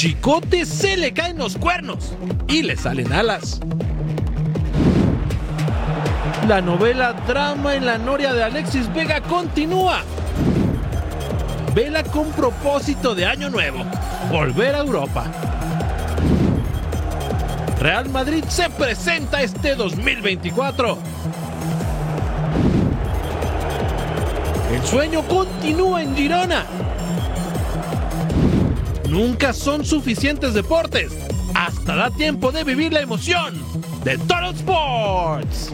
Chicote se le caen los cuernos y le salen alas. La novela Drama en la Noria de Alexis Vega continúa. Vela con propósito de año nuevo, volver a Europa. Real Madrid se presenta este 2024. El sueño continúa en Girona. Nunca son suficientes deportes. Hasta da tiempo de vivir la emoción de Total Sports.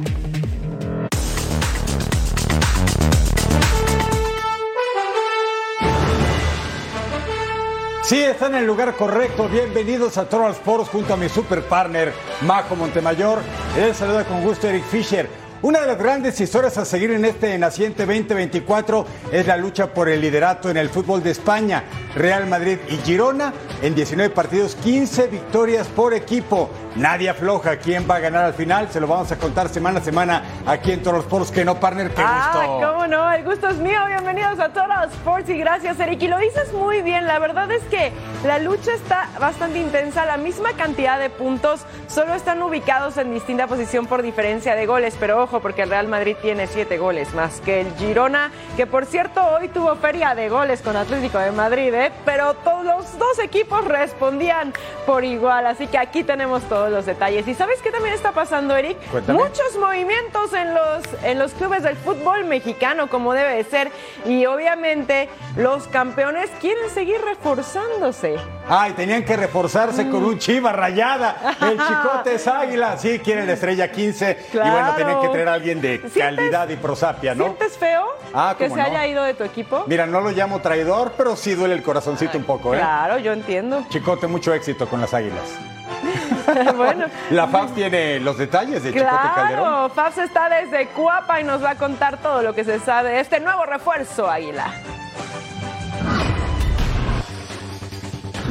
Sí, está en el lugar correcto. Bienvenidos a Total Sports junto a mi super partner, Majo Montemayor. Les saluda con gusto Eric Fisher. Una de las grandes historias a seguir en este naciente 2024 es la lucha por el liderato en el fútbol de España. Real Madrid y Girona en 19 partidos, 15 victorias por equipo. Nadie afloja. ¿Quién va a ganar al final? Se lo vamos a contar semana a semana aquí en Toros Sports. Que no, partner, qué ah, gusto. cómo no, el gusto es mío. Bienvenidos a Toros Sports y gracias, Eric. Y lo dices muy bien. La verdad es que la lucha está bastante intensa. La misma cantidad de puntos, solo están ubicados en distinta posición por diferencia de goles. Pero ojo, porque el Real Madrid tiene siete goles más que el Girona, que por cierto hoy tuvo feria de goles con Atlético de Madrid, ¿eh? pero todos los dos equipos respondían por igual. Así que aquí tenemos todo los detalles. ¿Y sabes qué también está pasando, Eric? Muchos movimientos en los, en los clubes del fútbol mexicano, como debe de ser. Y obviamente los campeones quieren seguir reforzándose. Ay, tenían que reforzarse con un chiva rayada. El chicote es águila. Sí, quieren la estrella 15. Y bueno, tienen que traer a alguien de calidad y prosapia, ¿no? ¿Sientes feo ah, que se haya ido de tu equipo? Mira, no lo llamo traidor, pero sí duele el corazoncito un poco, ¿eh? Claro, yo entiendo. Chicote, mucho éxito con las águilas. bueno. La FAFS tiene los detalles de Chicote Calderón. Claro, FAFS está desde Cuapa y nos va a contar todo lo que se sabe de este nuevo refuerzo, Águila.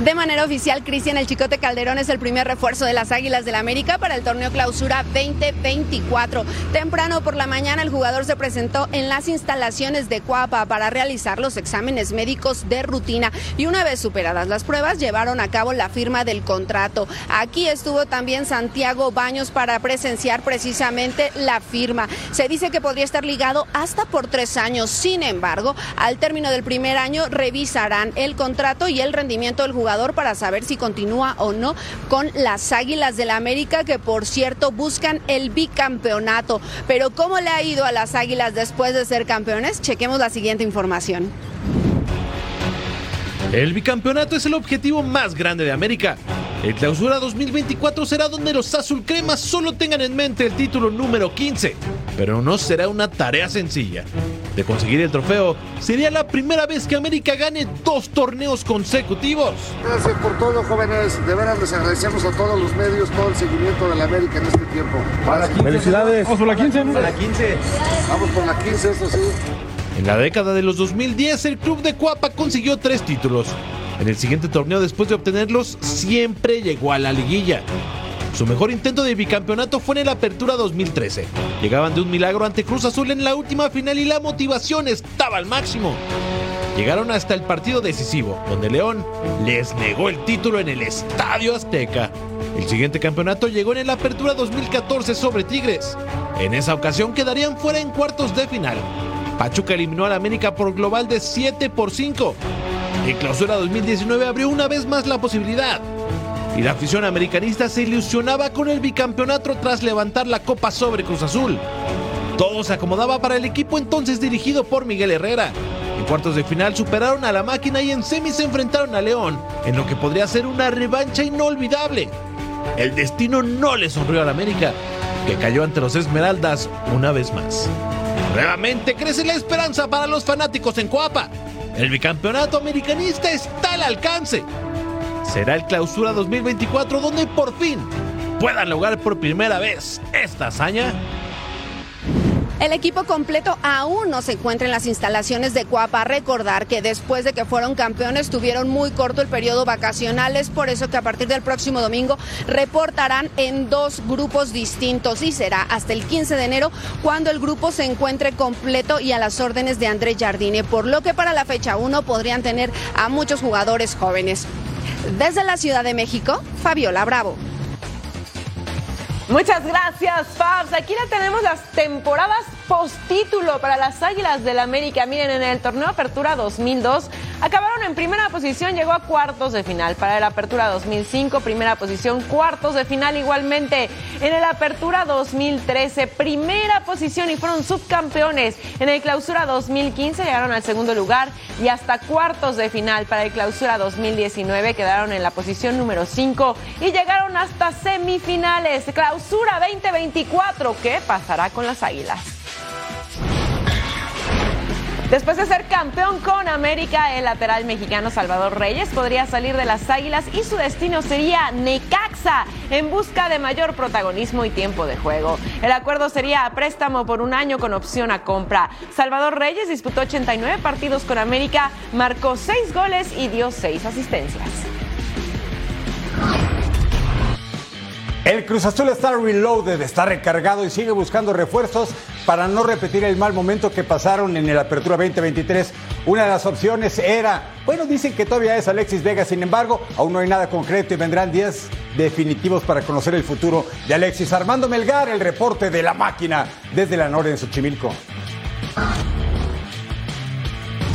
De manera oficial, Cristian El Chicote Calderón es el primer refuerzo de las Águilas del la América para el torneo Clausura 2024. Temprano por la mañana, el jugador se presentó en las instalaciones de Cuapa para realizar los exámenes médicos de rutina y una vez superadas las pruebas, llevaron a cabo la firma del contrato. Aquí estuvo también Santiago Baños para presenciar precisamente la firma. Se dice que podría estar ligado hasta por tres años. Sin embargo, al término del primer año, revisarán el contrato y el rendimiento del jugador para saber si continúa o no con las Águilas del la América, que por cierto buscan el bicampeonato. Pero ¿cómo le ha ido a las Águilas después de ser campeones? Chequemos la siguiente información. El bicampeonato es el objetivo más grande de América. El clausura 2024 será donde los azulcremas solo tengan en mente el título número 15, pero no será una tarea sencilla. De conseguir el trofeo, sería la primera vez que América gane dos torneos consecutivos. Gracias por todo, jóvenes. De veras les agradecemos a todos los medios todo el seguimiento de la América en este tiempo. Felicidades. Vamos por la 15, ¿no? la 15. Vamos por la 15, eso sí. En la década de los 2010, el club de Cuapa consiguió tres títulos. En el siguiente torneo, después de obtenerlos, siempre llegó a la liguilla. Su mejor intento de bicampeonato fue en la Apertura 2013. Llegaban de un milagro ante Cruz Azul en la última final y la motivación estaba al máximo. Llegaron hasta el partido decisivo, donde León les negó el título en el Estadio Azteca. El siguiente campeonato llegó en la Apertura 2014 sobre Tigres. En esa ocasión quedarían fuera en cuartos de final. Pachuca eliminó al América por global de 7 por 5. En clausura 2019 abrió una vez más la posibilidad. Y la afición americanista se ilusionaba con el bicampeonato tras levantar la copa sobre Cruz Azul. Todo se acomodaba para el equipo entonces dirigido por Miguel Herrera. En cuartos de final superaron a la máquina y en semis se enfrentaron a León, en lo que podría ser una revancha inolvidable. El destino no le sonrió al América, que cayó ante los Esmeraldas una vez más. Nuevamente crece la esperanza para los fanáticos en Coapa. El bicampeonato americanista está al alcance. Será el clausura 2024 donde por fin puedan lograr por primera vez esta hazaña. El equipo completo aún no se encuentra en las instalaciones de Cuapa. Recordar que después de que fueron campeones tuvieron muy corto el periodo vacacional. Es por eso que a partir del próximo domingo reportarán en dos grupos distintos y será hasta el 15 de enero cuando el grupo se encuentre completo y a las órdenes de André Jardine. Por lo que para la fecha 1 podrían tener a muchos jugadores jóvenes. Desde la Ciudad de México, Fabiola Bravo. Muchas gracias, Fabs. Aquí la tenemos las temporadas postítulo para las Águilas del América. Miren, en el torneo Apertura 2002 acabaron en primera posición, llegó a cuartos de final. Para la Apertura 2005, primera posición, cuartos de final igualmente. En el Apertura 2013, primera posición y fueron subcampeones. En el Clausura 2015 llegaron al segundo lugar y hasta cuartos de final. Para el Clausura 2019 quedaron en la posición número 5 y llegaron hasta semifinales. Clausura 2024, ¿qué pasará con las Águilas? Después de ser campeón con América, el lateral mexicano Salvador Reyes podría salir de las Águilas y su destino sería Necaxa en busca de mayor protagonismo y tiempo de juego. El acuerdo sería a préstamo por un año con opción a compra. Salvador Reyes disputó 89 partidos con América, marcó 6 goles y dio 6 asistencias. El Cruz Azul está reloaded, está recargado y sigue buscando refuerzos para no repetir el mal momento que pasaron en el Apertura 2023. Una de las opciones era, bueno, dicen que todavía es Alexis Vega, sin embargo, aún no hay nada concreto y vendrán días definitivos para conocer el futuro de Alexis. Armando Melgar, el reporte de la máquina desde la Nora en Xochimilco.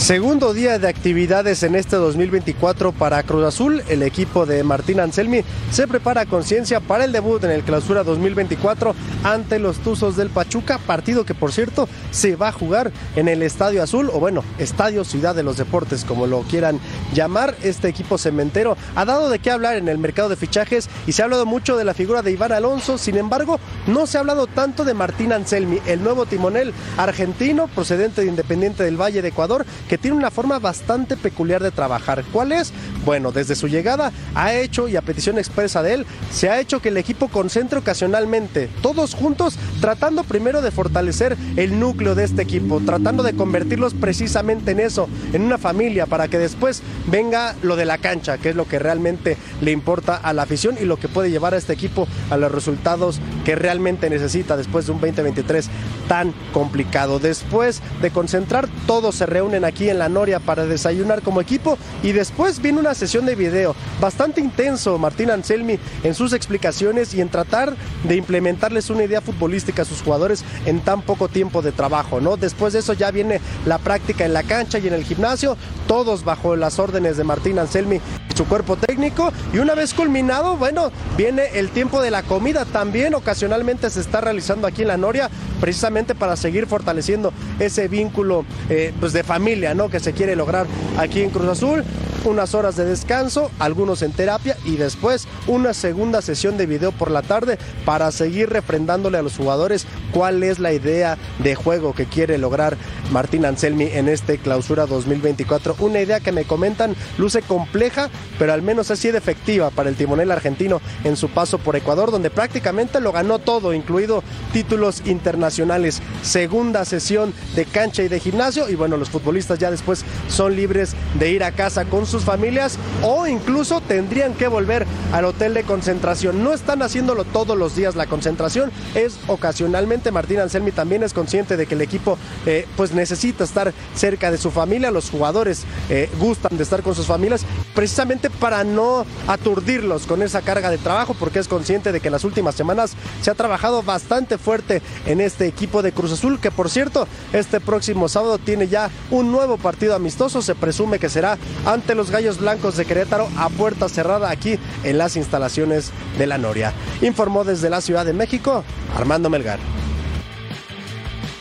Segundo día de actividades en este 2024 para Cruz Azul. El equipo de Martín Anselmi se prepara a conciencia para el debut en el Clausura 2024 ante los Tuzos del Pachuca, partido que por cierto se va a jugar en el Estadio Azul o bueno, Estadio Ciudad de los Deportes, como lo quieran llamar. Este equipo cementero ha dado de qué hablar en el mercado de fichajes y se ha hablado mucho de la figura de Iván Alonso. Sin embargo, no se ha hablado tanto de Martín Anselmi, el nuevo timonel argentino procedente de Independiente del Valle de Ecuador que tiene una forma bastante peculiar de trabajar. ¿Cuál es? Bueno, desde su llegada ha hecho, y a petición expresa de él, se ha hecho que el equipo concentre ocasionalmente, todos juntos, tratando primero de fortalecer el núcleo de este equipo, tratando de convertirlos precisamente en eso, en una familia, para que después venga lo de la cancha, que es lo que realmente le importa a la afición y lo que puede llevar a este equipo a los resultados que realmente necesita después de un 2023 tan complicado. Después de concentrar, todos se reúnen aquí en la Noria para desayunar como equipo. Y después viene una sesión de video bastante intenso Martín Anselmi en sus explicaciones y en tratar de implementarles una idea futbolística a sus jugadores en tan poco tiempo de trabajo, ¿no? Después de eso ya viene la práctica en la cancha y en el gimnasio, todos bajo las órdenes de Martín Anselmi su cuerpo técnico. Y una vez culminado, bueno, viene el tiempo de la comida. También ocasionalmente se está realizando aquí en la Noria precisamente para seguir fortaleciendo ese vínculo eh, pues de familia, ¿no? Que se quiere lograr aquí en Cruz Azul. Unas horas de descanso, algunos en terapia y después una segunda sesión de video por la tarde para seguir refrendándole a los jugadores cuál es la idea de juego que quiere lograr Martín Anselmi en este clausura 2024. Una idea que me comentan luce compleja, pero al menos ha sido efectiva para el timonel argentino en su paso por Ecuador, donde prácticamente lo ganó todo, incluido títulos internacionales. Segunda sesión de cancha y de gimnasio y bueno, los futbolistas ya después son libres de ir a casa con sus familias o incluso tendrían que volver al hotel de concentración. No están haciéndolo todos los días la concentración, es ocasionalmente. Martín Anselmi también es consciente de que el equipo eh, pues necesita estar cerca de su familia, los jugadores eh, gustan de estar con sus familias, precisamente para no aturdirlos con esa carga de trabajo, porque es consciente de que en las últimas semanas se ha trabajado bastante fuerte en este equipo de Cruz Azul, que por cierto, este próximo sábado tiene ya un nuevo partido amistoso, se presume que será ante los Gallos Blancos de Querétaro a puerta cerrada aquí en las instalaciones de la Noria. Informó desde la Ciudad de México Armando Melgar.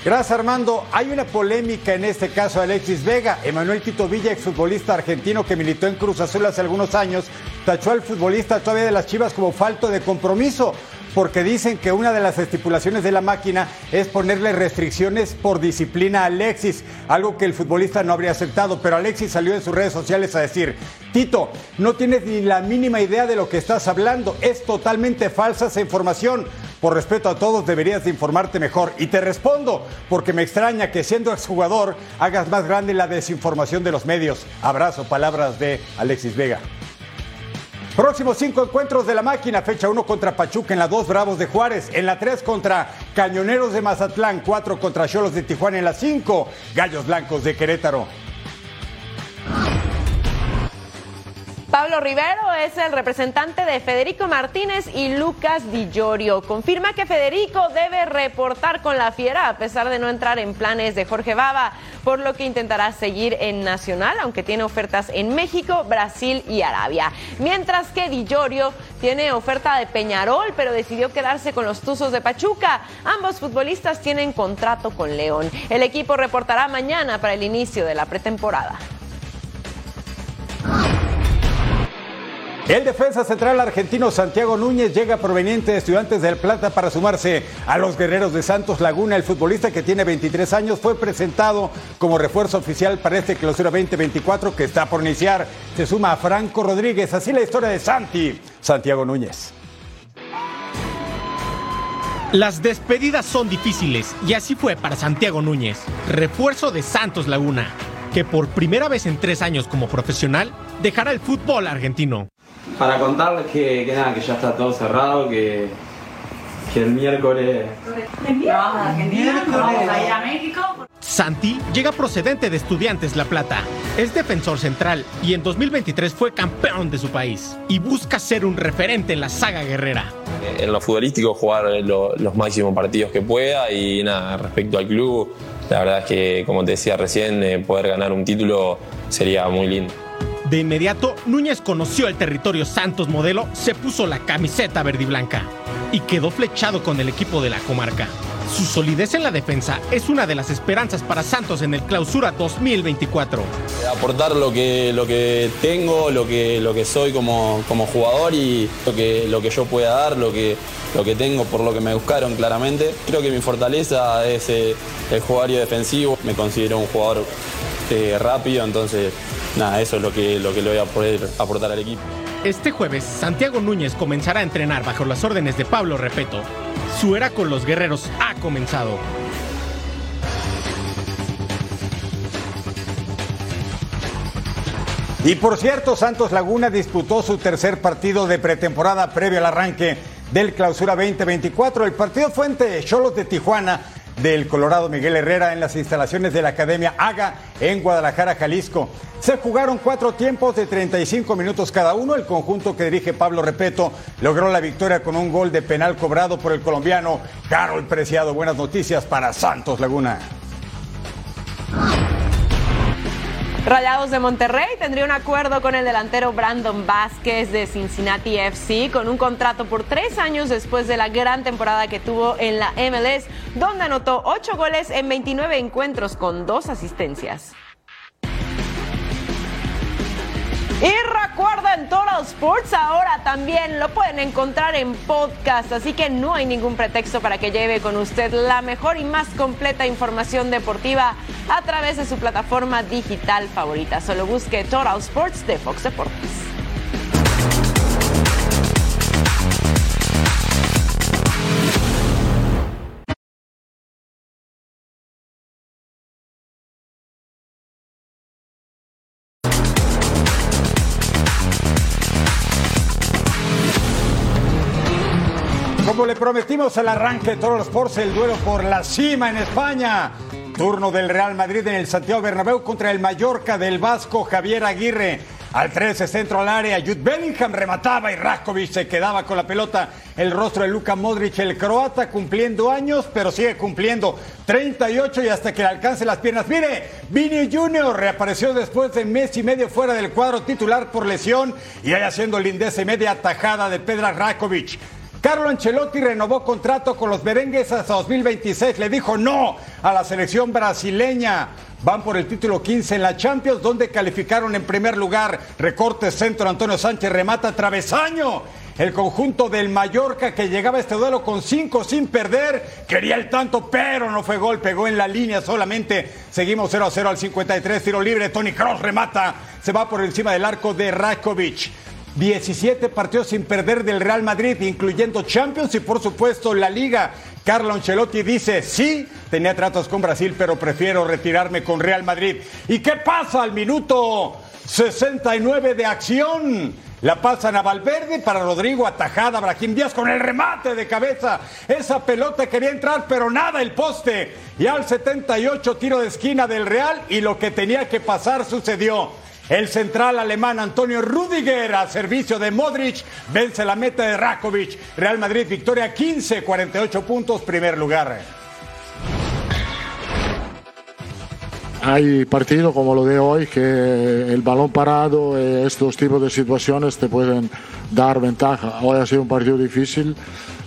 Gracias Armando. Hay una polémica en este caso de Alexis Vega. Emanuel Tito Villa, exfutbolista argentino que militó en Cruz Azul hace algunos años, tachó al futbolista todavía de las Chivas como falto de compromiso porque dicen que una de las estipulaciones de la máquina es ponerle restricciones por disciplina a Alexis, algo que el futbolista no habría aceptado, pero Alexis salió en sus redes sociales a decir, Tito, no tienes ni la mínima idea de lo que estás hablando, es totalmente falsa esa información. Por respeto a todos deberías de informarte mejor. Y te respondo, porque me extraña que siendo exjugador hagas más grande la desinformación de los medios. Abrazo, palabras de Alexis Vega. Próximos cinco encuentros de la máquina, fecha 1 contra Pachuca, en la 2 Bravos de Juárez, en la 3 contra Cañoneros de Mazatlán, 4 contra Cholos de Tijuana, en la 5 Gallos Blancos de Querétaro. Pablo Rivero es el representante de Federico Martínez y Lucas Di Giorgio. Confirma que Federico debe reportar con la fiera a pesar de no entrar en planes de Jorge Baba, por lo que intentará seguir en Nacional, aunque tiene ofertas en México, Brasil y Arabia. Mientras que Di Giorgio tiene oferta de Peñarol, pero decidió quedarse con los Tuzos de Pachuca. Ambos futbolistas tienen contrato con León. El equipo reportará mañana para el inicio de la pretemporada. El defensa central argentino Santiago Núñez llega proveniente de Estudiantes del Plata para sumarse a los guerreros de Santos Laguna. El futbolista que tiene 23 años fue presentado como refuerzo oficial para este clausura 2024 que está por iniciar. Se suma a Franco Rodríguez. Así la historia de Santi, Santiago Núñez. Las despedidas son difíciles y así fue para Santiago Núñez, refuerzo de Santos Laguna, que por primera vez en tres años como profesional dejará el fútbol argentino para contarles que, que, nada, que ya está todo cerrado, que, que el miércoles... Santi llega procedente de Estudiantes La Plata. Es defensor central y en 2023 fue campeón de su país y busca ser un referente en la saga guerrera. En lo futbolístico jugar los máximos partidos que pueda y nada, respecto al club, la verdad es que como te decía recién, eh, poder ganar un título sería muy lindo. De inmediato, Núñez conoció el territorio Santos modelo, se puso la camiseta verde y blanca y quedó flechado con el equipo de la comarca. Su solidez en la defensa es una de las esperanzas para Santos en el Clausura 2024. Aportar lo que, lo que tengo, lo que, lo que soy como, como jugador y lo que, lo que yo pueda dar, lo que, lo que tengo por lo que me buscaron claramente. Creo que mi fortaleza es eh, el jugario defensivo. Me considero un jugador eh, rápido, entonces nada, eso es lo que, lo que le voy a poder aportar al equipo. Este jueves, Santiago Núñez comenzará a entrenar bajo las órdenes de Pablo Repeto. Su era con los guerreros ha comenzado. Y por cierto, Santos Laguna disputó su tercer partido de pretemporada previo al arranque del Clausura 2024. El partido fue entre Cholos de Tijuana del Colorado Miguel Herrera en las instalaciones de la Academia AGA en Guadalajara, Jalisco. Se jugaron cuatro tiempos de 35 minutos cada uno. El conjunto que dirige Pablo Repeto logró la victoria con un gol de penal cobrado por el colombiano Carol Preciado. Buenas noticias para Santos Laguna. Rayados de Monterrey tendría un acuerdo con el delantero Brandon Vázquez de Cincinnati FC con un contrato por tres años después de la gran temporada que tuvo en la MLS, donde anotó ocho goles en 29 encuentros con dos asistencias. Y recuerden, Total Sports ahora también lo pueden encontrar en podcast, así que no hay ningún pretexto para que lleve con usted la mejor y más completa información deportiva a través de su plataforma digital favorita. Solo busque Total Sports de Fox Deportes. Prometimos al arranque de todos los Sports, el duelo por la cima en España. Turno del Real Madrid en el Santiago Bernabéu contra el Mallorca del Vasco Javier Aguirre. Al 13 centro al área, Jude Bellingham remataba y Rakovic se quedaba con la pelota. El rostro de Luka Modric, el croata, cumpliendo años, pero sigue cumpliendo 38 y hasta que le alcance las piernas. Mire, Vini Junior reapareció después de mes y medio fuera del cuadro titular por lesión y ahí haciendo lindeza y media tajada de Pedra Rakovic. Carlo Ancelotti renovó contrato con los merengues hasta 2026. Le dijo no a la selección brasileña. Van por el título 15 en la Champions, donde calificaron en primer lugar. Recorte centro, Antonio Sánchez remata travesaño. El conjunto del Mallorca que llegaba a este duelo con cinco sin perder. Quería el tanto, pero no fue gol. Pegó en la línea solamente. Seguimos 0 a 0 al 53. Tiro libre. Tony Cross remata. Se va por encima del arco de Rakovic. 17 partidos sin perder del Real Madrid, incluyendo Champions y por supuesto la Liga. Carlo Ancelotti dice, sí, tenía tratos con Brasil, pero prefiero retirarme con Real Madrid. ¿Y qué pasa al minuto 69 de acción? La pasan a Valverde para Rodrigo, atajada, Brahim Díaz con el remate de cabeza. Esa pelota quería entrar, pero nada, el poste. Y al 78 tiro de esquina del Real y lo que tenía que pasar sucedió. El central alemán Antonio Rudiger a servicio de Modric vence la meta de Rakovic. Real Madrid victoria 15, 48 puntos, primer lugar. Hay partidos como lo de hoy que el balón parado, eh, estos tipos de situaciones te pueden dar ventaja. Hoy ha sido un partido difícil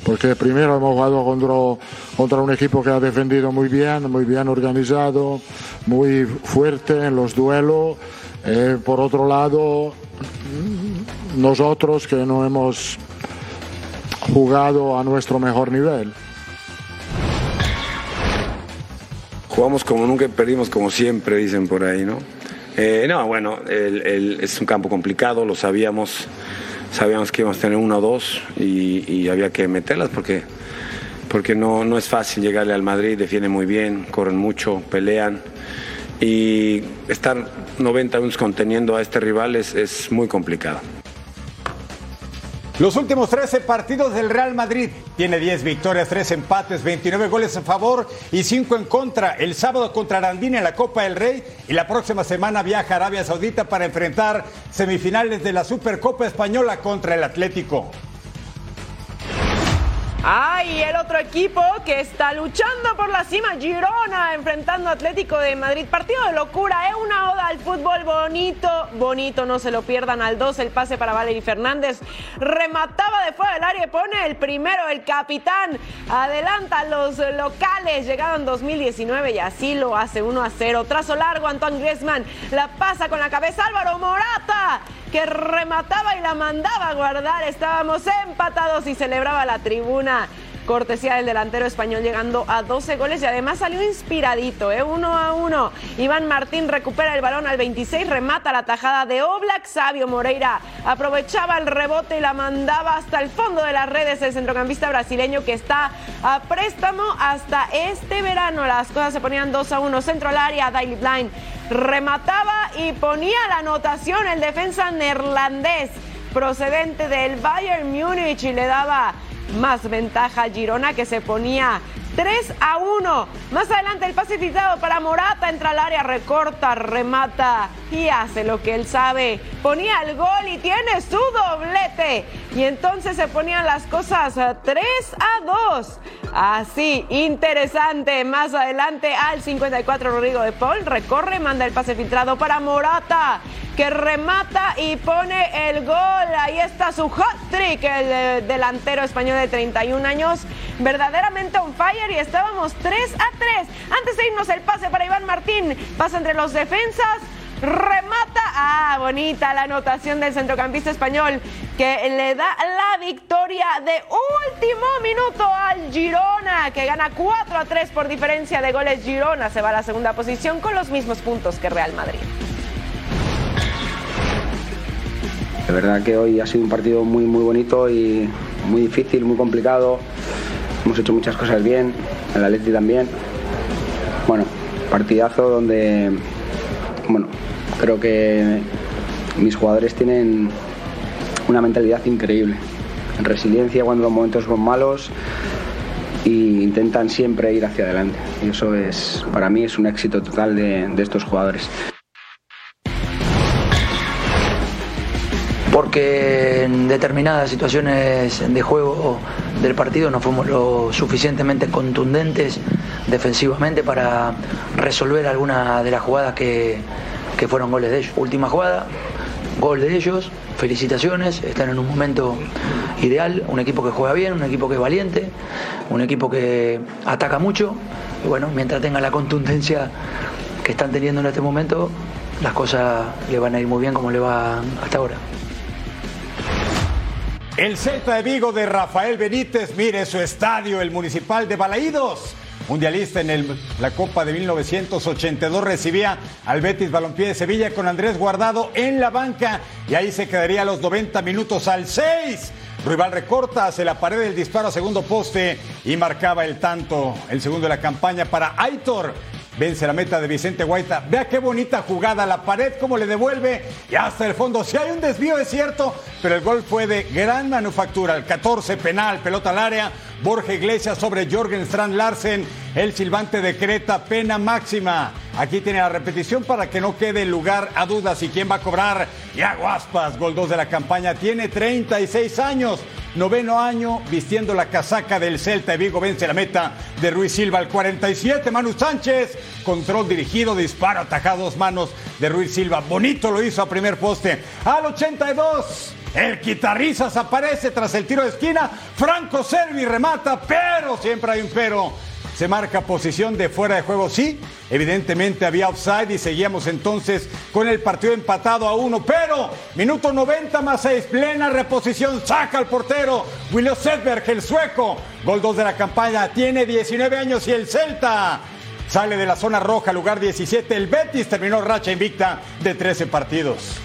porque primero hemos jugado contra, contra un equipo que ha defendido muy bien, muy bien organizado, muy fuerte en los duelos. Eh, por otro lado, nosotros que no hemos jugado a nuestro mejor nivel. Jugamos como nunca, perdimos como siempre, dicen por ahí, ¿no? Eh, no, bueno, es un campo complicado, lo sabíamos, sabíamos que íbamos a tener uno o dos y, había que meterlas porque, porque no, no es fácil llegarle al Madrid, defiende muy bien, corren mucho, pelean y estar 90 minutos conteniendo a este rival es, es muy complicado. Los últimos 13 partidos del Real Madrid tiene 10 victorias, 3 empates, 29 goles a favor y 5 en contra. El sábado contra Arandina en la Copa del Rey y la próxima semana viaja a Arabia Saudita para enfrentar semifinales de la Supercopa Española contra el Atlético. Ay, el otro equipo que está luchando por la cima, Girona, enfrentando Atlético de Madrid. Partido de locura, ¿eh? Una oda al fútbol bonito, bonito, no se lo pierdan al 2, el pase para Valery Fernández. Remataba de fuera del área y pone el primero, el capitán. Adelanta los locales, llegaron en 2019 y así lo hace 1 a 0. Trazo largo, Antoine Griezmann la pasa con la cabeza Álvaro Morata que remataba y la mandaba a guardar. Estábamos empatados y celebraba la tribuna. Cortesía del delantero español llegando a 12 goles y además salió inspiradito, ¿eh? uno a uno. Iván Martín recupera el balón al 26, remata la tajada de Oblak. Sabio Moreira aprovechaba el rebote y la mandaba hasta el fondo de las redes. El centrocampista brasileño que está a préstamo hasta este verano. Las cosas se ponían 2 a 1. Centro al área, Daily Blind remataba y ponía la anotación el defensa neerlandés procedente del Bayern Múnich y le daba más ventaja a Girona que se ponía 3 a 1. Más adelante el pase para Morata, entra al área, recorta, remata y hace lo que él sabe. Ponía el gol y tiene su doblete. Y entonces se ponían las cosas 3 a 2. Así, interesante. Más adelante al 54 Rodrigo de Paul recorre, manda el pase filtrado para Morata que remata y pone el gol. Ahí está su hot trick, el eh, delantero español de 31 años, verdaderamente on fire y estábamos 3 a 3. Antes de irnos el pase para Iván Martín, pasa entre los defensas. Remata, ah, bonita la anotación del centrocampista español que le da la victoria de último minuto al Girona, que gana 4 a 3 por diferencia de goles. Girona se va a la segunda posición con los mismos puntos que Real Madrid. De verdad que hoy ha sido un partido muy muy bonito y muy difícil, muy complicado. Hemos hecho muchas cosas bien, el Atleti también. Bueno, partidazo donde, bueno, creo que mis jugadores tienen una mentalidad increíble, resiliencia cuando los momentos son malos e intentan siempre ir hacia adelante. Y eso es, para mí, es un éxito total de, de estos jugadores. porque en determinadas situaciones de juego del partido no fuimos lo suficientemente contundentes defensivamente para resolver alguna de las jugadas que, fueron goles de ellos. Última jugada, gol de ellos, felicitaciones, están en un momento ideal, un equipo que juega bien, un equipo que es valiente, un equipo que ataca mucho y bueno, mientras tenga la contundencia que están teniendo en este momento, las cosas le van a ir muy bien como le va hasta ahora. El Celta de Vigo de Rafael Benítez, mire su estadio, el Municipal de Balaídos. Mundialista en la Copa de 1982 recibía al Betis Balompié de Sevilla con Andrés Guardado en la banca y ahí se quedaría los 90 minutos al 6. Rival recorta hacia la pared del disparo a segundo poste y marcaba el tanto, el segundo de la campaña para Aitor. Vence la meta de Vicente Guaita. Vea qué bonita jugada, la pared como le devuelve y hasta el fondo. Si hay un desvío es cierto, pero el gol fue de gran manufactura. El 14 penal, pelota al área. Borja Iglesias sobre Jorgen Strand Larsen. El silbante decreta pena máxima. Aquí tiene la repetición para que no quede lugar a dudas. ¿Y quién va a cobrar? Ya Guaspas, gol 2 de la campaña. Tiene 36 años. Noveno año vistiendo la casaca del Celta. Y Vigo vence la meta de Ruiz Silva. Al 47, Manu Sánchez. Control dirigido, disparo atajado dos manos de Ruiz Silva. Bonito lo hizo a primer poste. Al 82. El guitarrizas aparece tras el tiro de esquina. Franco Servi remata, pero siempre hay un pero. Se marca posición de fuera de juego, sí. Evidentemente había offside y seguíamos entonces con el partido empatado a uno. Pero minuto 90 más 6, plena reposición, saca al portero. William Sedberg, el sueco. Gol 2 de la campaña, tiene 19 años y el Celta. Sale de la zona roja, lugar 17. El Betis terminó racha invicta de 13 partidos.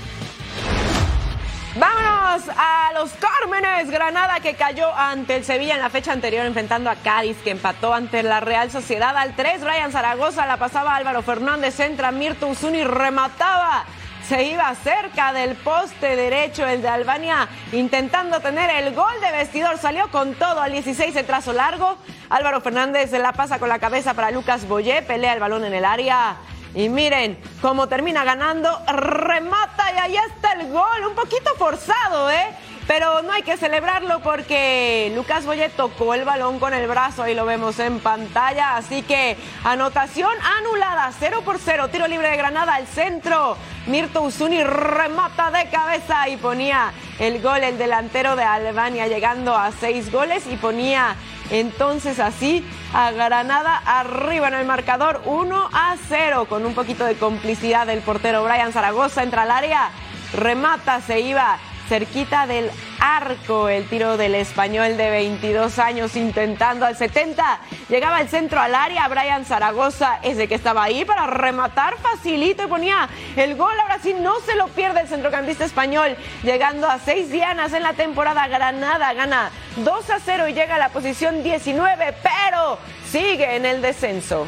Vámonos a los Cármenes. Granada que cayó ante el Sevilla en la fecha anterior enfrentando a Cádiz que empató ante la Real Sociedad al 3. Ryan Zaragoza la pasaba Álvaro Fernández, entra Mirto Usuni, remataba. Se iba cerca del poste derecho el de Albania intentando tener el gol de vestidor. Salió con todo al 16 el trazo largo. Álvaro Fernández la pasa con la cabeza para Lucas Boyé. Pelea el balón en el área. Y miren cómo termina ganando, remata y ahí está el gol, un poquito forzado, ¿eh? Pero no hay que celebrarlo porque Lucas Boyet tocó el balón con el brazo, ahí lo vemos en pantalla. Así que anotación anulada, 0 por 0, tiro libre de Granada al centro. Mirto Usuni remata de cabeza y ponía el gol el delantero de Albania, llegando a seis goles y ponía entonces así a Granada arriba en el marcador 1 a 0 con un poquito de complicidad del portero Brian Zaragoza entra al área, remata, se iba cerquita del arco el tiro del español de 22 años intentando al 70. Llegaba el centro al área, Brian Zaragoza ese que estaba ahí para rematar facilito y ponía el gol. Ahora sí no se lo pierde el centrocampista español, llegando a seis dianas en la temporada. Granada gana 2 a 0 y llega a la posición 19, pero sigue en el descenso.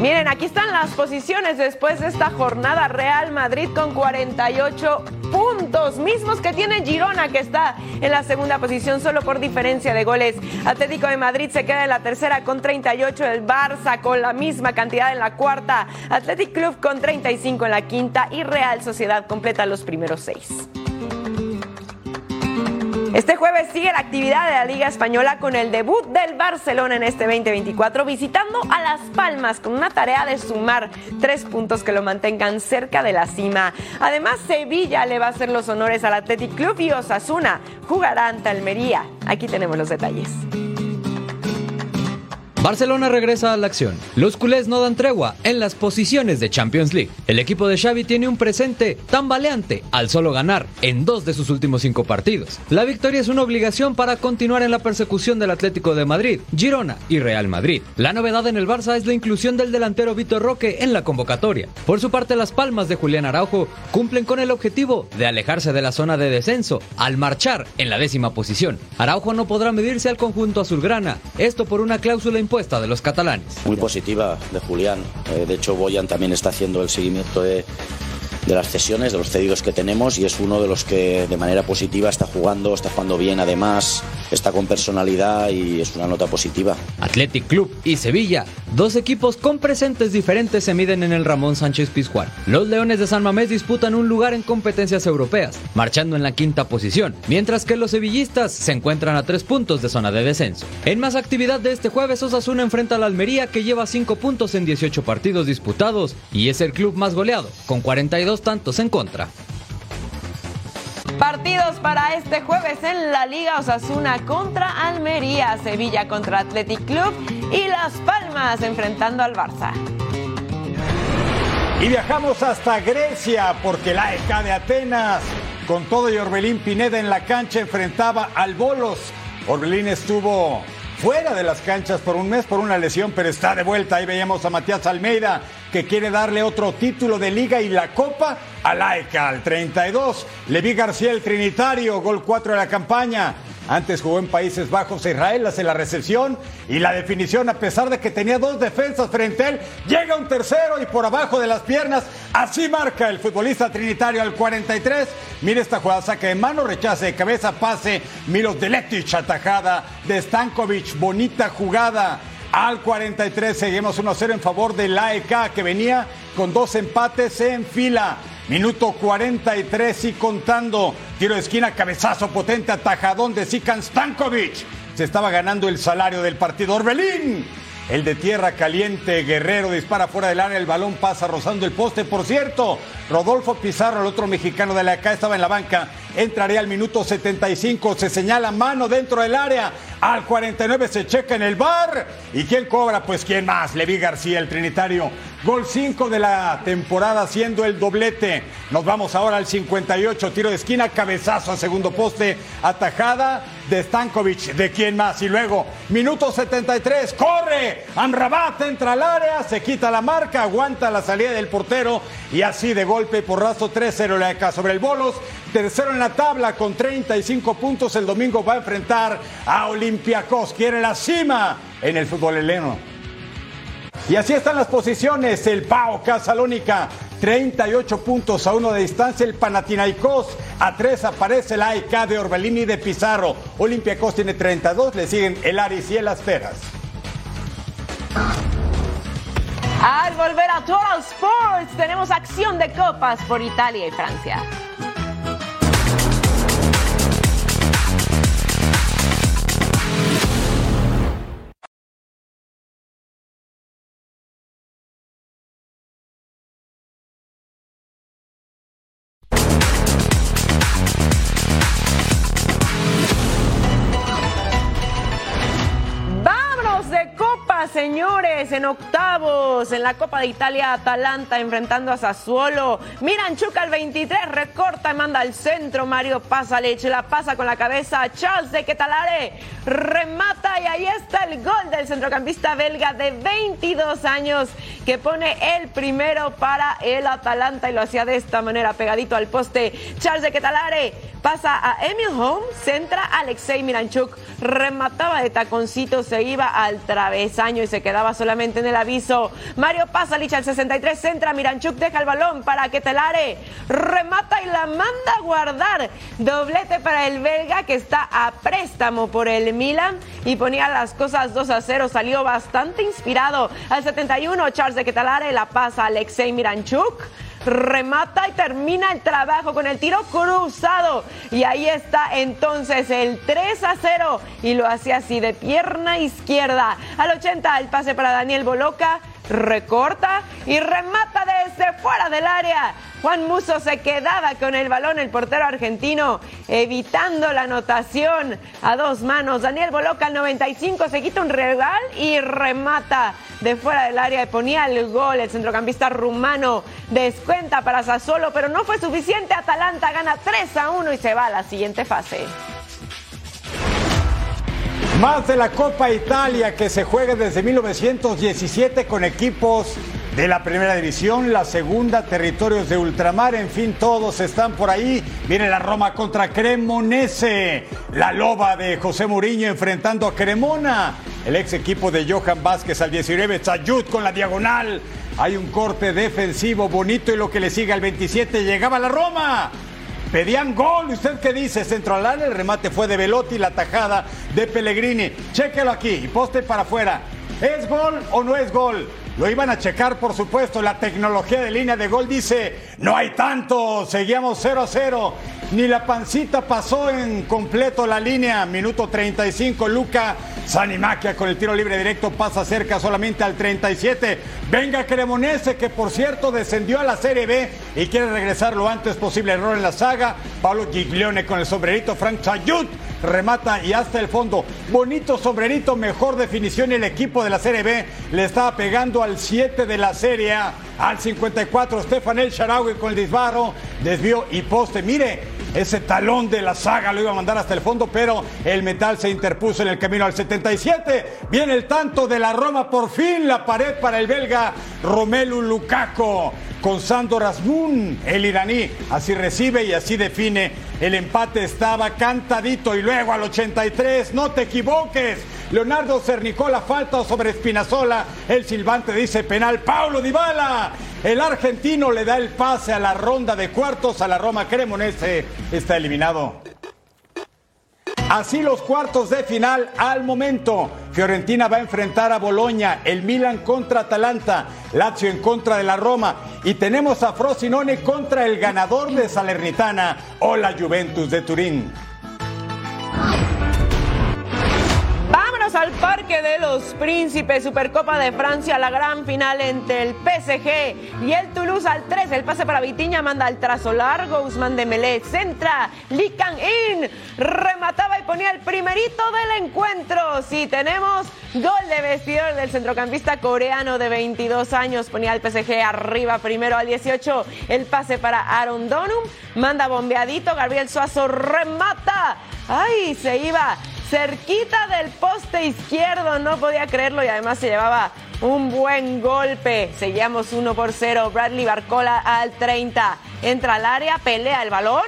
Miren, aquí están las posiciones después de esta jornada. Real Madrid con 48 puntos, mismos que tiene Girona, que está en la segunda posición solo por diferencia de goles. Atlético de Madrid se queda en la tercera con 38, el Barça con la misma cantidad en la cuarta, Athletic Club con 35 en la quinta y Real Sociedad completa los primeros seis. Este jueves sigue la actividad de la Liga Española con el debut del Barcelona en este 2024, visitando a Las Palmas con una tarea de sumar tres puntos que lo mantengan cerca de la cima. Además, Sevilla le va a hacer los honores al Athletic Club y Osasuna jugará ante Almería. Aquí tenemos los detalles. Barcelona regresa a la acción. Los culés no dan tregua en las posiciones de Champions League. El equipo de Xavi tiene un presente tambaleante al solo ganar en dos de sus últimos cinco partidos. La victoria es una obligación para continuar en la persecución del Atlético de Madrid, Girona y Real Madrid. La novedad en el Barça es la inclusión del delantero Vitor Roque en la convocatoria. Por su parte, las palmas de Julián Araujo cumplen con el objetivo de alejarse de la zona de descenso al marchar en la décima posición. Araujo no podrá medirse al conjunto azulgrana, esto por una cláusula impuesta de los catalanes. Muy positiva de Julián. Eh, de hecho, Boyan también está haciendo el seguimiento de, de las cesiones, de los cedidos que tenemos y es uno de los que de manera positiva está jugando, está jugando bien además, está con personalidad y es una nota positiva. Athletic Club y Sevilla, dos equipos con presentes diferentes se miden en el Ramón Sánchez Pizjuán. Los Leones de San Mamés disputan un lugar en competencias europeas, marchando en la quinta posición, mientras que los sevillistas se encuentran a tres puntos de zona de descenso. En más actividad de este jueves, Osasuna enfrenta a la Almería que lleva cinco puntos en 18 partidos disputados y es el club más goleado, con 42 tantos en contra. Partidos para este jueves en la Liga Osasuna contra Almería, Sevilla contra Athletic Club y Las Palmas enfrentando al Barça. Y viajamos hasta Grecia porque la EK de Atenas, con todo y Orbelín Pineda en la cancha, enfrentaba al Bolos. Orbelín estuvo fuera de las canchas por un mes por una lesión, pero está de vuelta. Ahí veíamos a Matías Almeida, que quiere darle otro título de liga y la copa a la EK al 32. Levi García, el Trinitario, gol 4 de la campaña. Antes jugó en Países Bajos e Israel, hace la recepción y la definición, a pesar de que tenía dos defensas frente a él, llega un tercero y por abajo de las piernas, así marca el futbolista trinitario al 43. Mire esta jugada, saque de mano, rechace de cabeza, pase, Milos Deletic, atajada de Stankovic, bonita jugada. Al 43 seguimos 1-0 en favor del AEK que venía con dos empates en fila. Minuto 43 y contando. Tiro de esquina, cabezazo potente, atajadón de Sikan Stankovic. Se estaba ganando el salario del partido. Orbelín el de tierra caliente, Guerrero dispara fuera del área, el balón pasa rozando el poste. Por cierto, Rodolfo Pizarro, el otro mexicano de la acá, estaba en la banca. Entraría al minuto 75, se señala mano dentro del área. Al 49 se checa en el bar. ¿Y quién cobra? Pues quién más, Levi García, el trinitario. Gol 5 de la temporada haciendo el doblete. Nos vamos ahora al 58, tiro de esquina, cabezazo a segundo poste, atajada de Stankovic. ¿De quién más? Y luego, minuto 73, corre. Amrabat entra al área, se quita la marca, aguanta la salida del portero y así de golpe porrazo 3-0 la acá sobre el Bolos. Tercero en la tabla con 35 puntos. El domingo va a enfrentar a Olympiacos. Quiere la cima en el fútbol heleno. Y así están las posiciones. El Pau Casalónica, 38 puntos a uno de distancia. El Panathinaikos a 3 aparece el AEK de Orbelini de Pizarro. Olympiacos tiene 32. Le siguen el Aris y el Asperas. Al volver a Total Sports, tenemos acción de copas por Italia y Francia. En octavos, en la Copa de Italia, Atalanta enfrentando a Sassuolo. Miran Chuca al 23, recorta y manda al centro. Mario pasa, le echa la pasa con la cabeza. Charles de Quetalare remata y ahí está el gol del centrocampista belga de 22 años que pone el primero para el Atalanta y lo hacía de esta manera, pegadito al poste. Charles de Quetalare pasa a Emil Holmes, centra Alexei Miranchuk, remataba de taconcito, se iba al travesaño y se quedaba solamente en el aviso. Mario Pasalic al 63, centra Miranchuk, deja el balón para Ketelare, remata y la manda a guardar. Doblete para el belga que está a préstamo por el Milan y ponía las cosas 2 a 0, salió bastante inspirado. Al 71, Charles de Ketelare la pasa a Alexei Miranchuk remata y termina el trabajo con el tiro cruzado. Y ahí está entonces el 3 a 0 y lo hace así de pierna izquierda. Al 80 el pase para Daniel Boloca, recorta y remata desde fuera del área. Juan Muso se quedaba con el balón, el portero argentino, evitando la anotación a dos manos. Daniel Boloca al 95 se quita un regal y remata de fuera del área ponía el gol. El centrocampista rumano descuenta para Sassuolo, pero no fue suficiente. Atalanta gana 3 a 1 y se va a la siguiente fase. Más de la Copa Italia que se juega desde 1917 con equipos de la primera división, la segunda, territorios de ultramar, en fin, todos están por ahí. Viene la Roma contra Cremonese, la loba de José Mourinho enfrentando a Cremona, el ex equipo de Johan Vázquez al 19, Chayut con la diagonal. Hay un corte defensivo bonito y lo que le sigue al 27 llegaba la Roma. Pedían gol. ¿Usted qué dice? Centro al área, el remate fue de Velotti, la tajada de Pellegrini. Chéquelo aquí y poste para afuera. ¿Es gol o no es gol? Lo iban a checar, por supuesto. La tecnología de línea de gol dice, no hay tanto. Seguíamos 0 a 0. Ni la pancita pasó en completo la línea. Minuto 35, Luca Sanimaquia con el tiro libre directo pasa cerca solamente al 37. Venga Cremonese, que por cierto descendió a la Serie B y quiere regresar lo antes posible. Error en la saga. Pablo Giglione con el sombrerito. Frank Chayut remata y hasta el fondo. Bonito sombrerito, mejor definición. El equipo de la Serie B le estaba pegando al 7 de la Serie A. Al 54, Stefan El Sharawi con el disparo, desvío y poste. Mire, ese talón de la saga lo iba a mandar hasta el fondo, pero el metal se interpuso en el camino al 77. Viene el tanto de la Roma, por fin la pared para el belga Romelu Lukaku. con Sandor Asmun, el iraní. Así recibe y así define. El empate estaba cantadito y luego al 83, no te equivoques. Leonardo cernicó la falta sobre Espinazola. El silbante dice penal. Paulo Dybala. El argentino le da el pase a la ronda de cuartos a la Roma Cremonese. Está eliminado. Así los cuartos de final al momento. Fiorentina va a enfrentar a Boloña, el Milan contra Atalanta, Lazio en contra de la Roma y tenemos a Frosinone contra el ganador de Salernitana o la Juventus de Turín. Al Parque de los Príncipes, Supercopa de Francia, la gran final entre el PSG y el Toulouse al 3. El pase para Vitiña manda el trazo largo, Usman Dembélé centra, Lee In remataba y ponía el primerito del encuentro. Sí, tenemos gol de vestidor del centrocampista coreano de 22 años, ponía el PSG arriba primero al 18. El pase para Aaron Donum, manda bombeadito, Gabriel Suazo remata. ¡Ay! Se iba cerquita del poste izquierdo, no podía creerlo y además se llevaba un buen golpe. Seguíamos 1 por 0. Bradley Barcola al 30. Entra al área, pelea el balón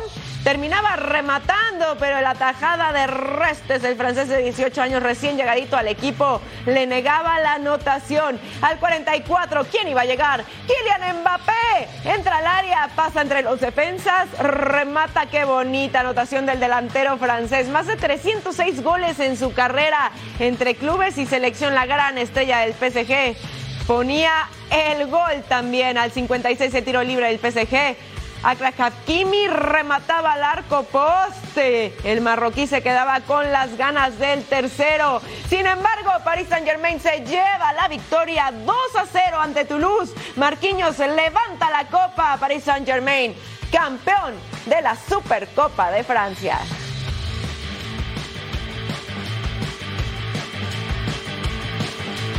terminaba rematando, pero la tajada de Restes, el francés de 18 años recién llegadito al equipo, le negaba la anotación. Al 44, ¿quién iba a llegar? Kylian Mbappé. Entra al área, pasa entre los defensas, remata, qué bonita anotación del delantero francés. Más de 306 goles en su carrera entre clubes y selección, la gran estrella del PSG. Ponía el gol también al 56 de tiro libre del PSG Akraf Hakimi remataba al arco poste. El marroquí se quedaba con las ganas del tercero. Sin embargo, Paris Saint-Germain se lleva la victoria 2 a 0 ante Toulouse. Marquinhos levanta la copa Paris Saint-Germain, campeón de la Supercopa de Francia.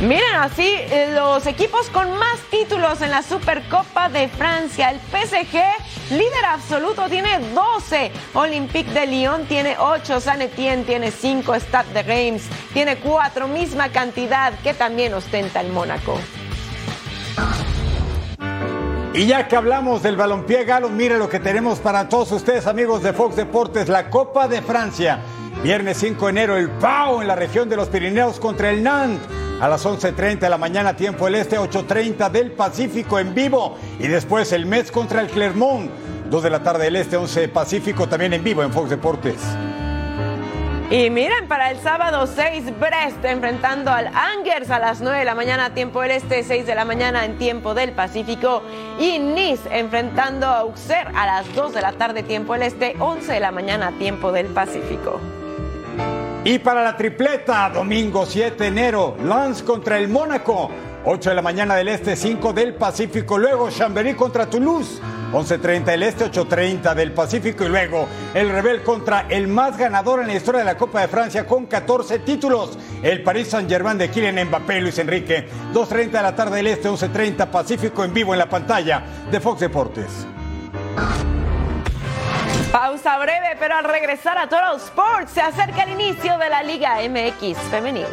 Miren así eh, los equipos con más títulos en la Supercopa de Francia. El PSG, líder absoluto, tiene 12. Olympique de Lyon tiene 8. San Etienne tiene 5. Stade de Reims tiene 4. Misma cantidad que también ostenta el Mónaco. Y ya que hablamos del balompié galo, mire lo que tenemos para todos ustedes, amigos de Fox Deportes, la Copa de Francia. Viernes 5 de enero, el PAO en la región de los Pirineos contra el Nantes a las 11.30 de la mañana, tiempo del este, 8.30 del Pacífico en vivo. Y después el Mets contra el Clermont, 2 de la tarde del este, 11 Pacífico, también en vivo en Fox Deportes. Y miren, para el sábado 6, Brest enfrentando al Angers a las 9 de la mañana, tiempo del este, 6 de la mañana en tiempo del Pacífico. Y Nice enfrentando a Auxerre a las 2 de la tarde, tiempo del este, 11 de la mañana, tiempo del Pacífico. Y para la tripleta, domingo 7 de enero, Lance contra el Mónaco, 8 de la mañana del Este, 5 del Pacífico, luego Chambéry contra Toulouse, 11.30 del Este, 8.30 del Pacífico. Y luego el Rebel contra el más ganador en la historia de la Copa de Francia con 14 títulos, el Paris Saint-Germain de Kylian Mbappé Luis Enrique, 2.30 de la tarde del Este, 11.30 Pacífico en vivo en la pantalla de Fox Deportes. Pausa breve, pero al regresar a Total Sports se acerca el inicio de la Liga MX femenil.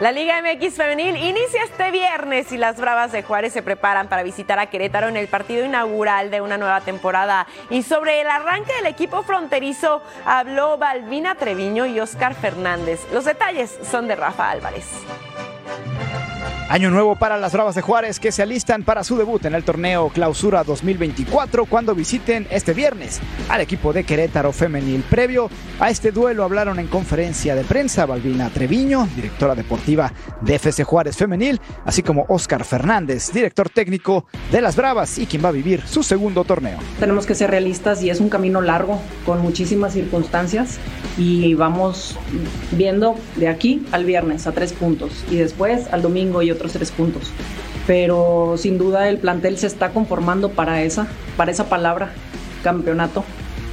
La Liga MX Femenil inicia este viernes y las Bravas de Juárez se preparan para visitar a Querétaro en el partido inaugural de una nueva temporada. Y sobre el arranque del equipo fronterizo habló Balbina Treviño y Oscar Fernández. Los detalles son de Rafa Álvarez. Año nuevo para las Bravas de Juárez que se alistan para su debut en el torneo Clausura 2024 cuando visiten este viernes al equipo de Querétaro Femenil. Previo a este duelo hablaron en conferencia de prensa Balbina Treviño, directora deportiva de FC Juárez Femenil, así como Oscar Fernández, director técnico de las Bravas y quien va a vivir su segundo torneo. Tenemos que ser realistas y es un camino largo con muchísimas circunstancias y vamos viendo de aquí al viernes a tres puntos y después al domingo y otros tres puntos. Pero sin duda el plantel se está conformando para esa, para esa palabra, campeonato.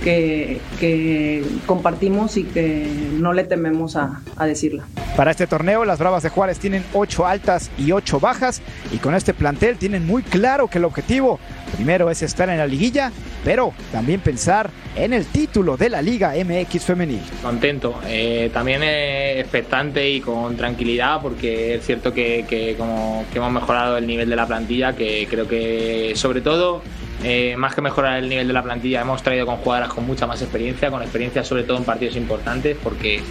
Que, que compartimos y que no le tememos a, a decirla. Para este torneo, las Bravas de Juárez tienen 8 altas y 8 bajas y con este plantel tienen muy claro que el objetivo primero es estar en la liguilla, pero también pensar en el título de la Liga MX femenil. Contento, eh, también expectante y con tranquilidad porque es cierto que, que como que hemos mejorado el nivel de la plantilla, que creo que sobre todo eh, más que mejorar el nivel de la plantilla, hemos traído con jugadoras con mucha más experiencia, con experiencia sobre todo en partidos importantes, porque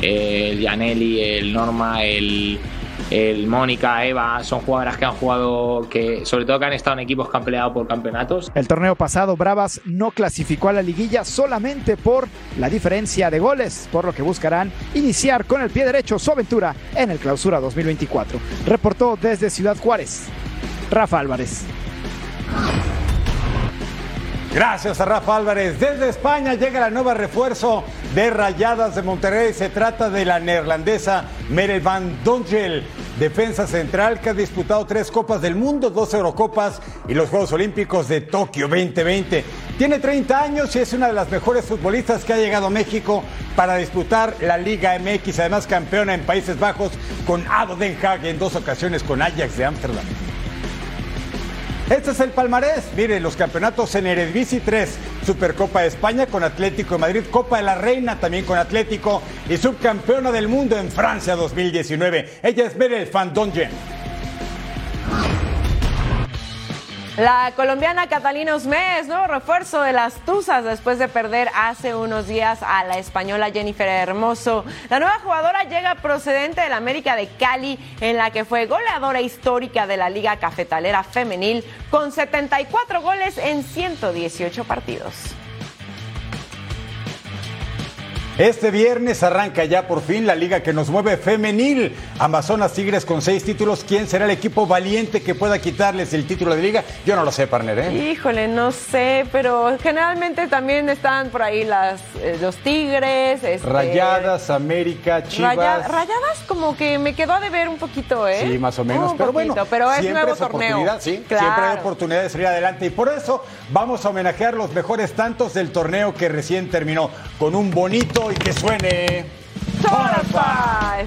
eh, el Janelli, el Norma, el, el Mónica, Eva, son jugadoras que han jugado, que sobre todo que han estado en equipos que han peleado por campeonatos. El torneo pasado, Bravas no clasificó a la liguilla solamente por la diferencia de goles, por lo que buscarán iniciar con el pie derecho su aventura en el Clausura 2024. Reportó desde Ciudad Juárez, Rafa Álvarez. Gracias a Rafa Álvarez. Desde España llega la nueva refuerzo de Rayadas de Monterrey. Se trata de la neerlandesa Merel van Dongel, defensa central que ha disputado tres Copas del Mundo, dos Eurocopas y los Juegos Olímpicos de Tokio 2020. Tiene 30 años y es una de las mejores futbolistas que ha llegado a México para disputar la Liga MX, además campeona en Países Bajos con Ado Den Haag en dos ocasiones con Ajax de Ámsterdam. Este es el palmarés. Mire, los campeonatos en Eredivisie 3, Supercopa de España con Atlético de Madrid, Copa de la Reina también con Atlético y subcampeona del mundo en Francia 2019. Ella es Merel Van La colombiana Catalina Usmes, nuevo refuerzo de las Tuzas después de perder hace unos días a la española Jennifer Hermoso. La nueva jugadora llega procedente del América de Cali, en la que fue goleadora histórica de la Liga Cafetalera Femenil, con 74 goles en 118 partidos. Este viernes arranca ya por fin la liga que nos mueve femenil. Amazonas Tigres con seis títulos. ¿Quién será el equipo valiente que pueda quitarles el título de liga? Yo no lo sé, partner. ¿eh? Híjole, no sé, pero generalmente también están por ahí las, eh, los Tigres. Este, Rayadas, América, Chivas. Raya- rayadas como que me quedó de ver un poquito, ¿eh? Sí, más o menos. Un pero poquito, bueno, pero es siempre nuevo es torneo. oportunidad, sí. Claro. Siempre hay oportunidad de salir adelante. Y por eso vamos a homenajear los mejores tantos del torneo que recién terminó. Con un bonito y que suene. Total.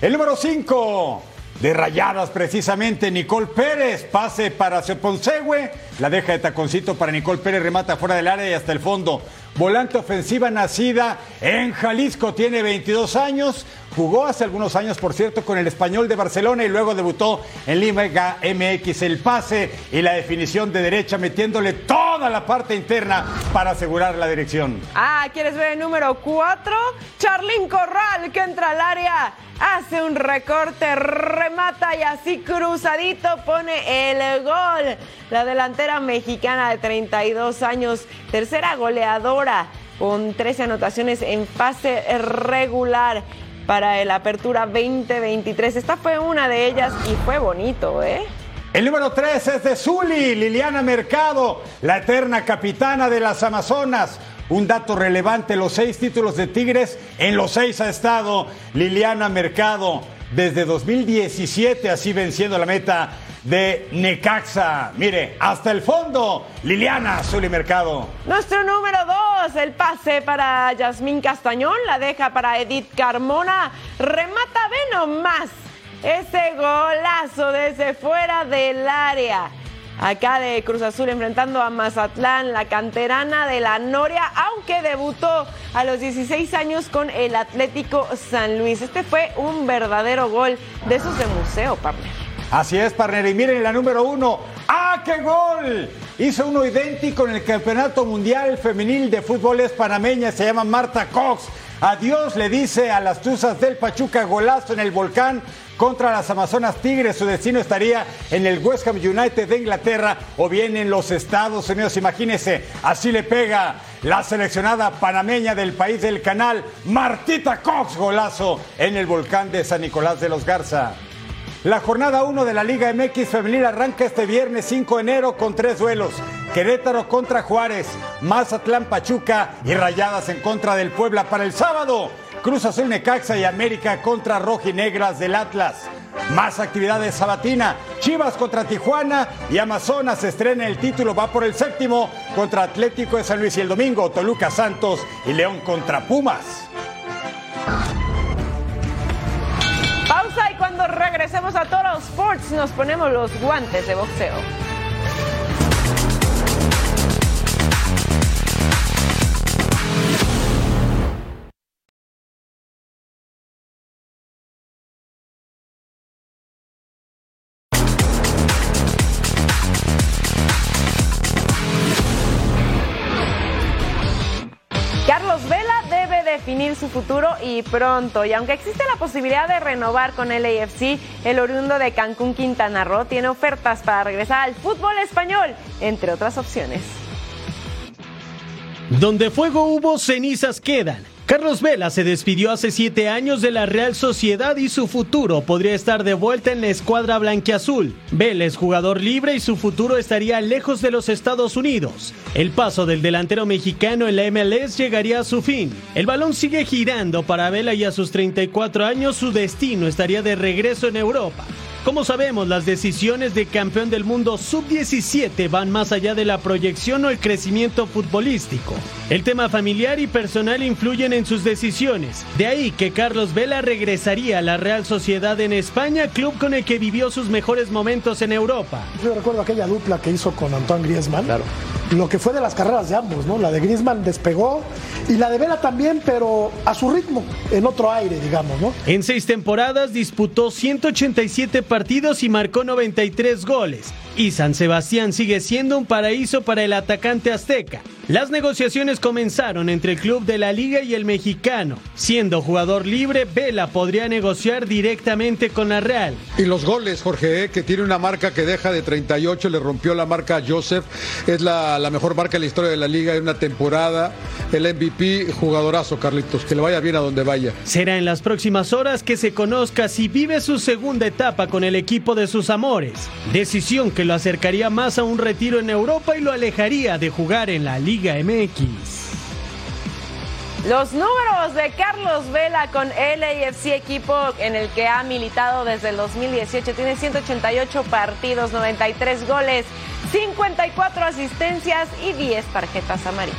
El número 5 de Rayadas, precisamente, Nicole Pérez. Pase para Seponsegüe. La deja de taconcito para Nicole Pérez. Remata fuera del área y hasta el fondo. Volante ofensiva nacida en Jalisco. Tiene 22 años. Jugó hace algunos años, por cierto, con el español de Barcelona y luego debutó en Liga MX. El pase y la definición de derecha, metiéndole toda la parte interna para asegurar la dirección. Ah, ¿quieres ver el número 4? Charlín Corral, que entra al área, hace un recorte, remata y así cruzadito pone el gol. La delantera mexicana de 32 años, tercera goleadora con 13 anotaciones en fase regular para el Apertura 2023. Esta fue una de ellas y fue bonito, ¿eh? El número 3 es de Zuli, Liliana Mercado, la eterna capitana de las Amazonas. Un dato relevante, los seis títulos de Tigres, en los seis ha estado Liliana Mercado desde 2017, así venciendo la meta de Necaxa. Mire, hasta el fondo, Liliana Zuli Mercado. Nuestro número dos, el pase para Yasmín Castañón, la deja para Edith Carmona, remata, ve nomás ese golazo desde fuera del área. Acá de Cruz Azul enfrentando a Mazatlán, la canterana de la Noria, aunque debutó a los 16 años con el Atlético San Luis. Este fue un verdadero gol de esos de museo, partner. Así es, partner. Y miren la número uno. ¡Ah, qué gol! Hizo uno idéntico en el Campeonato Mundial Femenil de Fútbol es panameña. Se llama Marta Cox. Adiós, le dice a las Tuzas del Pachuca golazo en el volcán contra las Amazonas Tigres. Su destino estaría en el West Ham United de Inglaterra o bien en los Estados Unidos. Imagínense, así le pega la seleccionada panameña del país del canal, Martita Cox, golazo en el volcán de San Nicolás de los Garza. La jornada 1 de la Liga MX Femenil arranca este viernes 5 de enero con tres duelos. Querétaro contra Juárez, Mazatlán Pachuca y Rayadas en contra del Puebla para el sábado. Cruz Azul Necaxa y América contra Rojinegras del Atlas. Más actividades sabatina. Chivas contra Tijuana y Amazonas estrena el título. Va por el séptimo contra Atlético de San Luis y el domingo Toluca Santos y León contra Pumas. Regresemos a Toro Sports nos ponemos los guantes de boxeo. Su futuro y pronto. Y aunque existe la posibilidad de renovar con el AFC, el oriundo de Cancún, Quintana Roo, tiene ofertas para regresar al fútbol español, entre otras opciones. Donde fuego hubo, cenizas quedan. Carlos Vela se despidió hace siete años de la Real Sociedad y su futuro podría estar de vuelta en la escuadra blanquiazul. Vela es jugador libre y su futuro estaría lejos de los Estados Unidos. El paso del delantero mexicano en la MLS llegaría a su fin. El balón sigue girando para Vela y a sus 34 años su destino estaría de regreso en Europa. Como sabemos, las decisiones de campeón del mundo sub-17 van más allá de la proyección o el crecimiento futbolístico. El tema familiar y personal influyen en sus decisiones. De ahí que Carlos Vela regresaría a la Real Sociedad en España, club con el que vivió sus mejores momentos en Europa. Yo recuerdo aquella dupla que hizo con Antoine Griezmann. Lo que fue de las carreras de ambos, ¿no? La de Griezmann despegó y la de Vela también, pero a su ritmo, en otro aire, digamos, ¿no? En seis temporadas disputó 187 partidos y marcó 93 goles. Y San Sebastián sigue siendo un paraíso para el atacante azteca. Las negociaciones comenzaron entre el club de la liga y el mexicano. Siendo jugador libre, Vela podría negociar directamente con la Real. Y los goles, Jorge, eh, que tiene una marca que deja de 38, le rompió la marca a Joseph. Es la, la mejor marca en la historia de la liga en una temporada. El MVP, jugadorazo, Carlitos. Que le vaya bien a donde vaya. Será en las próximas horas que se conozca si vive su segunda etapa con el equipo de sus amores. Decisión que lo acercaría más a un retiro en Europa y lo alejaría de jugar en la Liga MX. Los números de Carlos Vela con LAFC, equipo en el que ha militado desde el 2018, tiene 188 partidos, 93 goles, 54 asistencias y 10 tarjetas amarillas.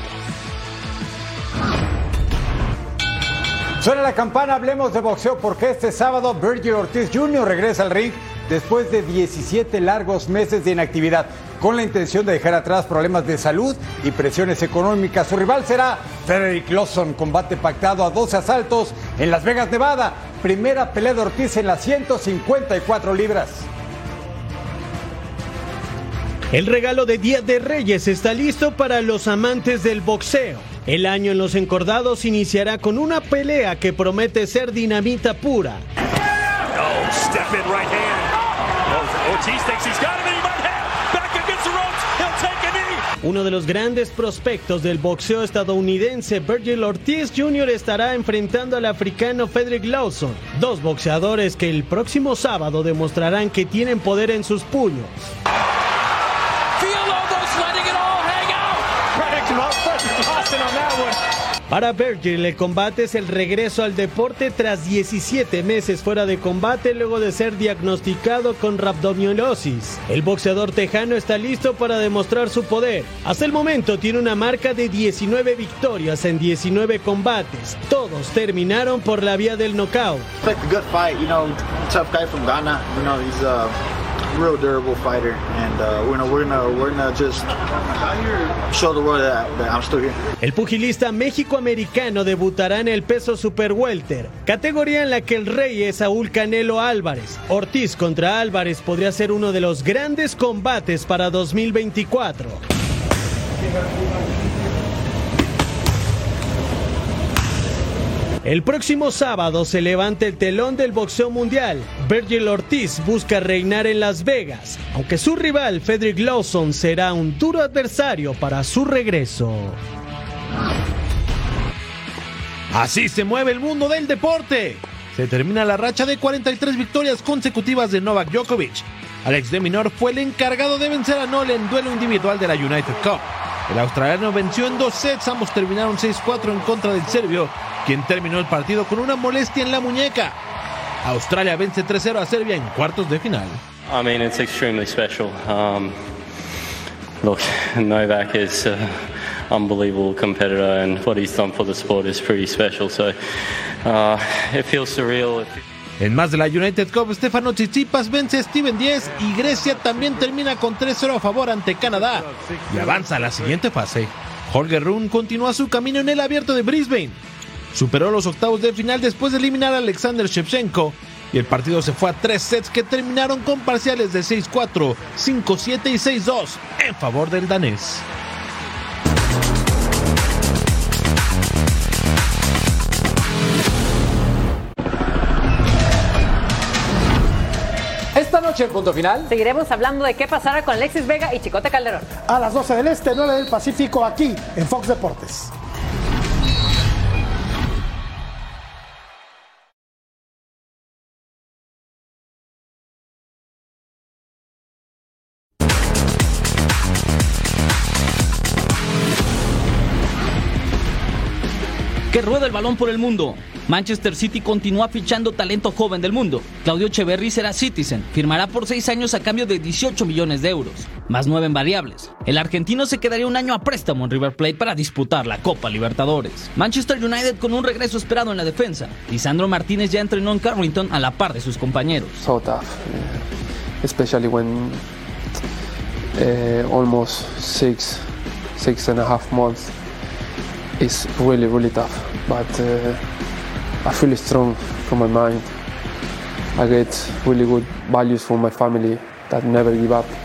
Suena la campana, hablemos de boxeo porque este sábado Virgil Ortiz Jr. regresa al ring después de 17 largos meses de inactividad, con la intención de dejar atrás problemas de salud y presiones económicas. Su rival será Frederick Lawson, combate pactado a 12 asaltos en Las Vegas, Nevada. Primera pelea de Ortiz en las 154 libras. El regalo de Día de Reyes está listo para los amantes del boxeo. El año en los encordados iniciará con una pelea que promete ser dinamita pura. Oh, Uno de los grandes prospectos del boxeo estadounidense, Virgil Ortiz Jr., estará enfrentando al africano Frederick Lawson, dos boxeadores que el próximo sábado demostrarán que tienen poder en sus puños. Feel almost letting it all hang out. Frederick Lawson on that one. Para Virgil, el combate es el regreso al deporte tras 17 meses fuera de combate luego de ser diagnosticado con rhabdomyolysis. El boxeador tejano está listo para demostrar su poder. Hasta el momento tiene una marca de 19 victorias en 19 combates. Todos terminaron por la vía del knockout. Real durable fighter, and uh, we're gonna we're we're just show the world that I'm still here. El pugilista México-americano debutará en el peso super welter, categoría en la que el rey es Saúl Canelo Álvarez. Ortiz contra Álvarez podría ser uno de los grandes combates para 2024. El próximo sábado se levanta el telón del boxeo mundial. Virgil Ortiz busca reinar en Las Vegas, aunque su rival Frederick Lawson será un duro adversario para su regreso. Así se mueve el mundo del deporte. Se termina la racha de 43 victorias consecutivas de Novak Djokovic. Alex de Minor fue el encargado de vencer a Nole en duelo individual de la United Cup. El australiano venció en dos sets, ambos terminaron 6-4 en contra del serbio, quien terminó el partido con una molestia en la muñeca. Australia vence 3-0 a Serbia en cuartos de final. I mean, it's extremely special. Um, look, Novak is an unbelievable competitor, and what he's done for the sport is pretty special. So uh, it feels surreal. En más de la United Cup, Stefano Tsitsipas vence a Steven Diez y Grecia también termina con 3-0 a favor ante Canadá y avanza a la siguiente fase. Holger Rune continúa su camino en el abierto de Brisbane. Superó los octavos de final después de eliminar a Alexander Shevchenko y el partido se fue a tres sets que terminaron con parciales de 6-4, 5-7 y 6-2 en favor del danés. Noche en punto final. Seguiremos hablando de qué pasará con Alexis Vega y Chicote Calderón. A las 12 del Este, 9 del Pacífico, aquí en Fox Deportes. Que rueda el balón por el mundo. Manchester City continúa fichando talento joven del mundo. Claudio Echeverry será Citizen. Firmará por seis años a cambio de 18 millones de euros, más nueve en variables. El argentino se quedaría un año a préstamo en River Plate para disputar la Copa Libertadores. Manchester United con un regreso esperado en la defensa. Lisandro Martínez ya entrenó en Carrington a la par de sus compañeros. so tough, uh, especially when uh, almost six, six and a half months is really, really tough. But uh, I feel strong from my mind. I get really good values from my family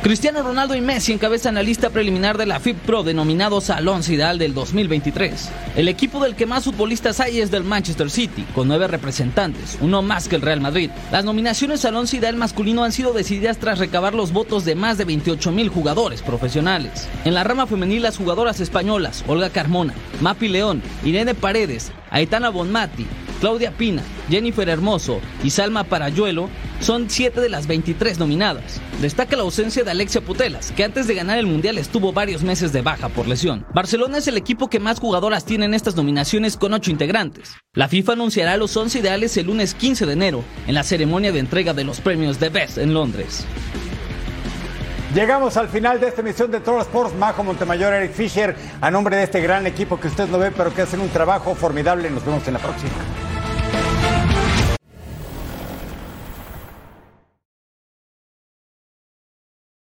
Cristiano Ronaldo y Messi encabezan la lista preliminar de la FIP Pro denominados al once ideal del 2023. El equipo del que más futbolistas hay es del Manchester City, con nueve representantes, uno más que el Real Madrid. Las nominaciones al once ideal masculino han sido decididas tras recabar los votos de más de 28 mil jugadores profesionales. En la rama femenil, las jugadoras españolas Olga Carmona, Mapi León, Irene Paredes, Aitana Bonmati, Claudia Pina, Jennifer Hermoso y Salma Parayuelo son siete de las 23 nominadas. Destaca la ausencia de Alexia Putelas, que antes de ganar el Mundial estuvo varios meses de baja por lesión. Barcelona es el equipo que más jugadoras tiene en estas nominaciones con 8 integrantes. La FIFA anunciará los 11 ideales el lunes 15 de enero, en la ceremonia de entrega de los premios de Best en Londres. Llegamos al final de esta emisión de Toro Sports. Majo Montemayor, Eric Fisher, a nombre de este gran equipo que usted no ve, pero que hacen un trabajo formidable. Nos vemos en la próxima.